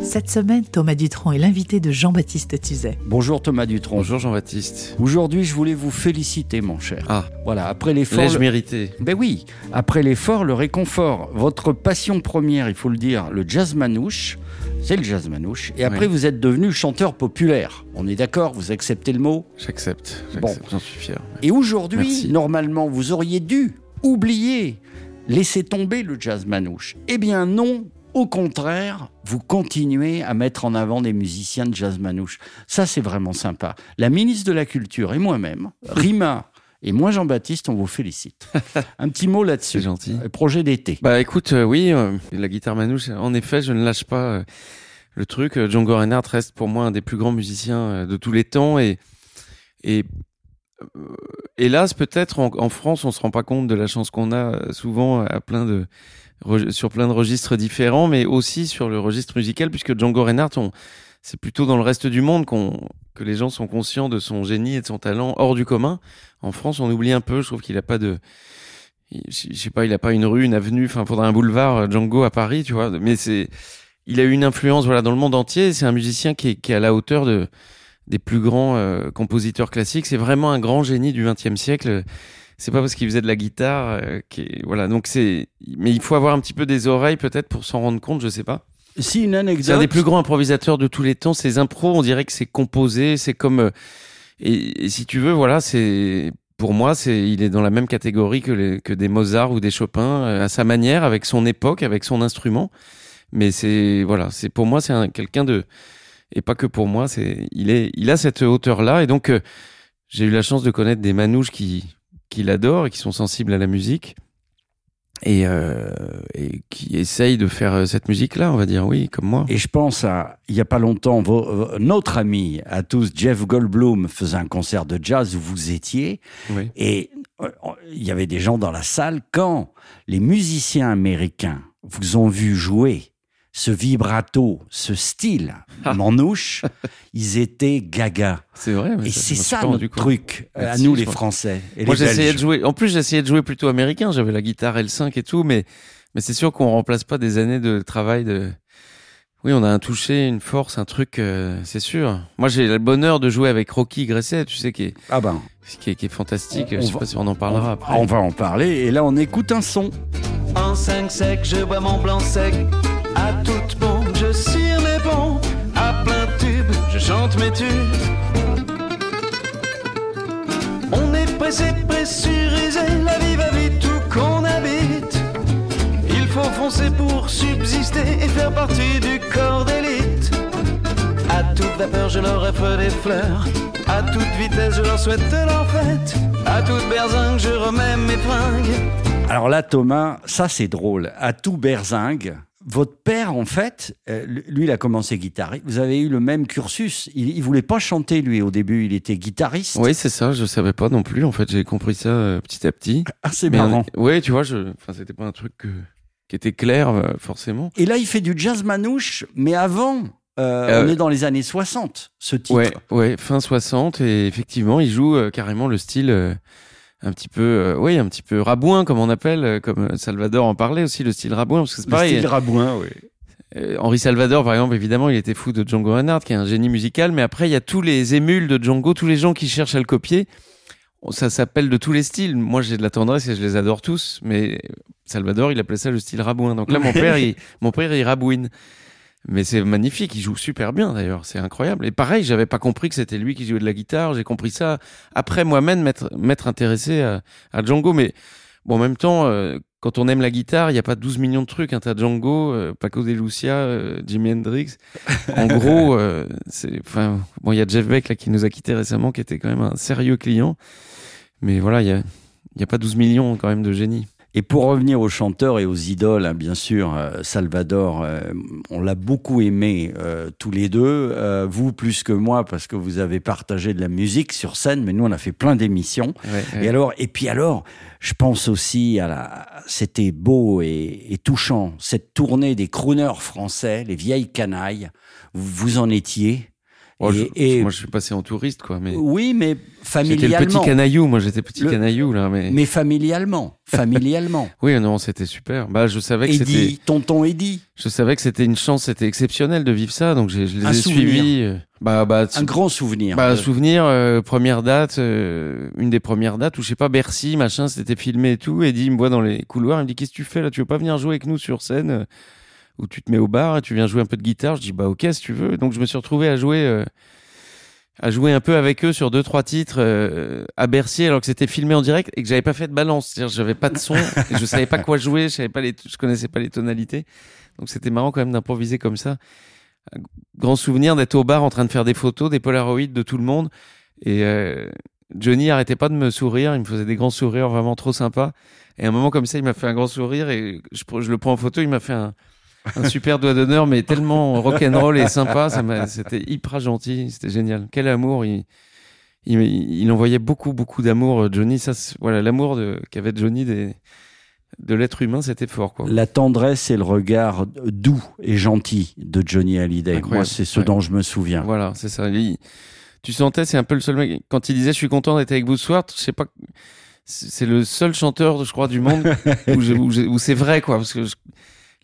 Cette semaine, Thomas Dutronc est l'invité de Jean-Baptiste Tuzet. Bonjour Thomas Dutronc. Bonjour Jean-Baptiste. Aujourd'hui, je voulais vous féliciter, mon cher. Ah, Voilà, après l'effort. l'ai-je le- mérité Ben oui, après l'effort, le réconfort. Votre passion première, il faut le dire, le jazz manouche, c'est le jazz manouche. Et après, Oui. vous êtes devenu chanteur populaire. On est d'accord Vous acceptez le mot? J'accepte, Bon. j'en suis fier. Et aujourd'hui, Merci. normalement, vous auriez dû oublier, laisser tomber le jazz manouche. Eh bien non, au contraire, vous continuez à mettre en avant des musiciens de jazz manouche. Ça, c'est vraiment sympa. La ministre de la Culture et moi-même, Rima et moi Jean-Baptiste, on vous félicite. Un petit mot là-dessus. C'est gentil. Euh, Projet d'été. Bah écoute, euh, oui, euh, la guitare manouche, en effet, je ne lâche pas euh, le truc. Django Reinhardt reste pour moi un des plus grands musiciens de tous les temps et et hélas peut-être en, en France on se rend pas compte de la chance qu'on a euh, souvent à plein de sur plein de registres différents, mais aussi sur le registre musical puisque Django Reinhardt, c'est plutôt dans le reste du monde qu'on que les gens sont conscients de son génie et de son talent hors du commun. En France, on oublie un peu. Je trouve qu'il a pas de je sais pas, il a pas une rue, une avenue, enfin, faudrait un boulevard euh, Django à Paris, tu vois. Mais c'est, il a eu une influence, voilà, dans le monde entier. C'est un musicien qui est, qui est à la hauteur de, des plus grands euh, compositeurs classiques. C'est vraiment un grand génie du XXe siècle. C'est pas parce qu'il faisait de la guitare, euh, qui voilà. Donc c'est, mais il faut avoir un petit peu des oreilles peut-être pour s'en rendre compte, je sais pas. Si une anecdote. C'est un des plus grands improvisateurs de tous les temps. Ses impros, on dirait que c'est composé, c'est comme. euh, et, et si tu veux, voilà, c'est pour moi, c'est il est dans la même catégorie que, les, que des Mozart ou des Chopin, euh, à sa manière, avec son époque, avec son instrument. Mais c'est voilà, c'est pour moi, c'est un- quelqu'un de et pas que pour moi, c'est il est il a cette hauteur là et donc euh, j'ai eu la chance de connaître des manouches qui qui l'adorent et qui sont sensibles à la musique et, euh, et qui essayent de faire euh, cette musique-là, on va dire, oui, comme moi. Et je pense à, il y a pas longtemps, vos- notre ami à tous, Jeff Goldblum, faisait un concert de jazz où vous étiez. Oui. Et il y avait des gens dans la salle. Quand les musiciens américains vous ont vu jouer ce vibrato, ce style Ah. manouche, ils étaient gaga. C'est vrai. mais Et c'est ça notre truc, euh, à Merci, nous les. Français. Et Moi, les j'essayais de jouer. En plus, j'essayais de jouer plutôt américain. J'avais la guitare L5 et tout, mais mais c'est sûr qu'on remplace pas des années de travail de. Oui, on a un toucher, une force, un truc, euh, c'est sûr. Moi, j'ai le bonheur de jouer avec Rocky Gresset, tu sais, qui est, Ah ben, qui est, qui est fantastique. On- on je sais va- pas si on en parlera après. on va en parler. Et là, on écoute un son. En 5 sec, je bois mon blanc sec. À toute pompe, je cire mes pompes. À plein tube, je chante mes tubes. On est pressé, pressurisé, la vie va vite où qu'on habite. Il faut foncer pour subsister et faire partie du corps d'élite. À toute vapeur, je leur offre des fleurs. À toute vitesse, je leur souhaite leur fête. À toute berzingue, je remets mes fringues. Alors là, Thomas, ça c'est drôle. À tout berzingue, votre père, en fait, euh, lui, il a commencé guitariste. Vous avez eu le même cursus. Il, il voulait pas chanter, lui, au début. Il était guitariste. Oui, c'est ça. Je savais pas non plus. En fait, j'ai compris ça euh, petit à petit. Ah, c'est marrant. euh, ouais, tu vois, je, enfin, c'était pas un truc que- qui était clair euh, forcément. Et là, il fait du jazz manouche, mais avant, Euh, on est dans les années 60, ce titre. Ouais, ouais, fin 60 et effectivement, il joue euh, carrément le style euh, un petit peu, euh, oui, un petit peu rabouin comme on appelle, euh, comme Salvador en parlait aussi, le style rabouin, parce que c'est Le style rabouin, oui. euh, Henri Salvador, par exemple, évidemment, il était fou de Django Reinhardt, qui est un génie musical, mais après, il y a tous les émules de Django, tous les gens qui cherchent à le copier. Ça s'appelle de tous les styles. Moi, j'ai de la tendresse et je les adore tous, mais Salvador, il appelait ça le style rabouin. Donc là, mon père, il, mon père, il rabouine. Mais c'est magnifique, il joue super bien d'ailleurs, c'est incroyable. Et pareil, j'avais pas compris que c'était lui qui jouait de la guitare, j'ai compris ça après moi-même m'être m'être intéressé à, à Django. Mais bon, en même temps, euh, quand on aime la guitare, il n'y a pas 12 millions de trucs. Hein. T'as Django, euh, Paco de Lucia, euh, Jimi Hendrix. En gros, euh, c'est, enfin, bon, il y a Jeff Beck là qui nous a quitté récemment, qui était quand même un sérieux client. Mais voilà, il y a, il y a pas 12 millions quand même de génies. Et pour revenir aux chanteurs et aux idoles, hein, bien sûr, euh, Salvador, euh, on l'a beaucoup aimé euh, tous les deux. Vous plus que moi parce que vous avez partagé de la musique sur scène, mais nous on a fait plein d'émissions. Ouais, ouais. Et alors, et puis alors, je pense aussi à la, c'était beau et, et touchant cette tournée des crooners français, les vieilles canailles. Vous, vous en étiez? Oh, je- et, et- moi, je suis passé en touriste, quoi. Mais oui, mais j'étais le familialement. petit canaillou. Moi, j'étais petit Le- canaillou là. Mais, Mais familialement, familialement. oui, non, c'était super. Bah, je savais que c'était. Eddie, tonton Eddie, Je savais que c'était une chance, c'était exceptionnel de vivre ça, donc j'ai- je les Un ai souvenir. suivis. euh, Bah, bah, un grand souvenir. bah, souvenir, euh, première date, euh, une des premières dates où je sais pas Bercy, machin, c'était filmé et tout. Il me voit dans les couloirs, il me dit qu'est-ce que tu fais là, tu veux pas venir jouer avec nous sur scène? Où tu te mets au bar et tu viens jouer un peu de guitare. Je dis bah ok si tu veux. Donc je me suis retrouvé à jouer. euh, à jouer un peu avec eux sur deux trois titres euh, à Bercy alors que c'était filmé en direct et que j'avais pas fait de balance c'est-à-dire j'avais pas de son et je savais pas quoi jouer je savais pas les je connaissais pas les tonalités donc c'était marrant quand même d'improviser comme ça Un grand souvenir d'être au bar en train de faire des photos des polaroids de tout le monde et euh, Johnny arrêtait pas de me sourire il me faisait des grands sourires vraiment trop sympas et à un moment comme ça il m'a fait un grand sourire et je le prends en photo il m'a fait un un super doigt d'honneur, mais tellement rock'n'roll et sympa. C'était hyper gentil, c'était génial. Quel amour il, il, il envoyait beaucoup, beaucoup d'amour, euh, Johnny. Ça, voilà, l'amour qu'avait Johnny des, de l'être humain, c'était fort, quoi. La tendresse et le regard doux et gentil de Johnny Hallyday. Incroyable. Moi, c'est ce Ouais. dont je me souviens. Voilà, c'est ça. Il- tu sentais, c'est un peu le seul mec. Quand il disait, je suis content d'être avec vous ce soir, je sais pas. C'est le seul chanteur, je crois, du monde où, c'est vrai, quoi. Parce que je-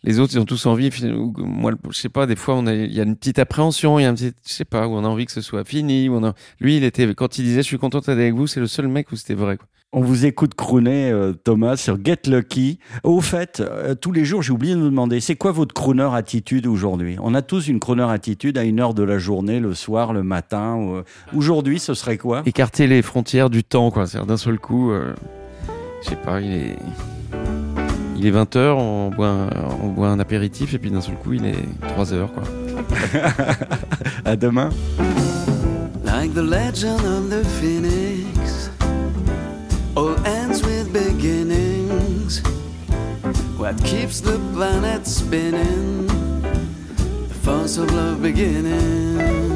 les autres, ils ont tous envie. Moi, je sais pas, des fois, on a, il y a une petite appréhension, il y a un petit, je sais pas, où on a envie que ce soit fini. Où on a... Lui, il était, quand il disait, je suis content d'être avec vous, c'est le seul mec où c'était vrai, quoi. On vous écoute crooner, euh, Thomas, sur Get Lucky. Au fait, euh, tous les jours, j'ai oublié de vous demander, c'est quoi votre crooner attitude aujourd'hui? On a tous une crooner attitude à une heure de la journée, le soir, le matin. euh, Aujourd'hui, ce serait quoi? Écarter les frontières du temps, quoi. C'est-à-dire d'un seul coup, je sais pas, il est. Il est 20h, on boit, un, on boit un apéritif et puis d'un seul coup il est 3h quoi. À demain. Like the legend of the phoenix, all ends with beginnings. What keeps the planet spinning? The force of love beginning.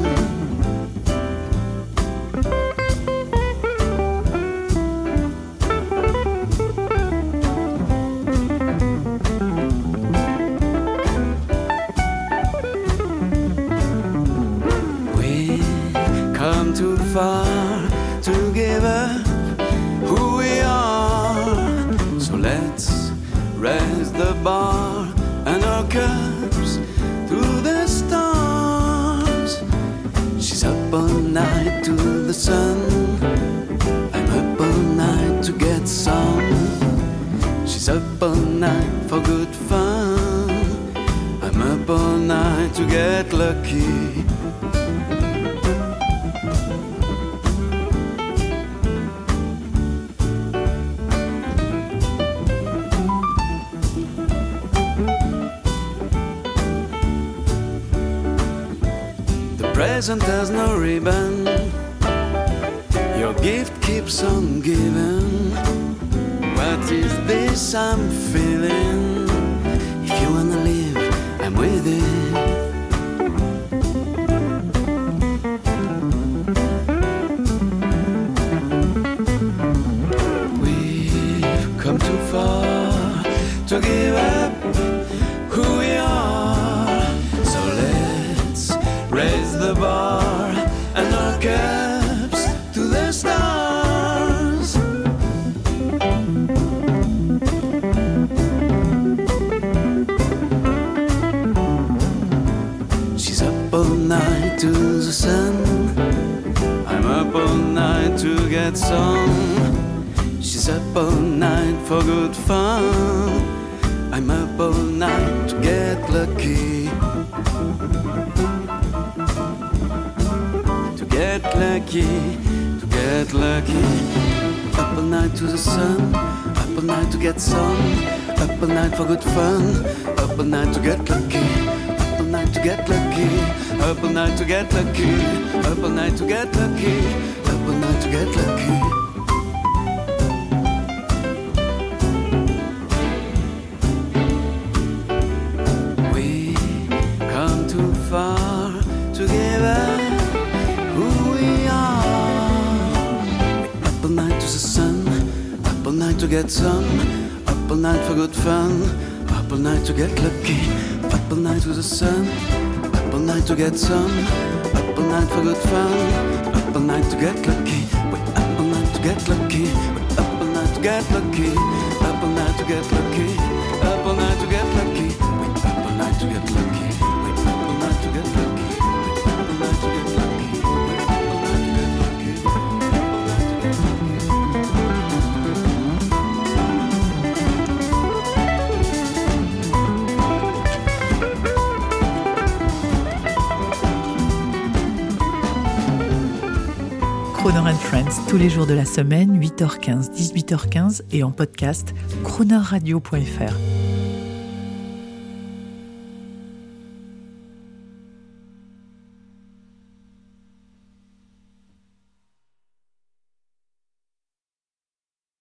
Up all night to the sun. I'm up all night to get some. She's up all night for good fun. I'm up all night to get lucky. Present has no ribbon. Your gift keeps on giving. What is this I'm feeling? To get. She's up all night for good fun. I'm up all night to get lucky. To get lucky, to get lucky. Up all night to the sun. Up all night to get some. Up all night for good fun. Up all night to get lucky. Up all night to get lucky. Up all night to get lucky. Up all night to get lucky to get lucky. We come too far who we are. Up all night to the sun, up all night to get some, up all night for good fun, up all night to get lucky, up all night to the sun, up all night to get some, up all night for good fun. Up all night to get lucky. Wait, up all night to get lucky. Wait, up all night to get lucky. Up all night to get lucky. Croner and Friends, tous les jours de la semaine, 8h15, 18h15 et en podcast, cronerradio.fr.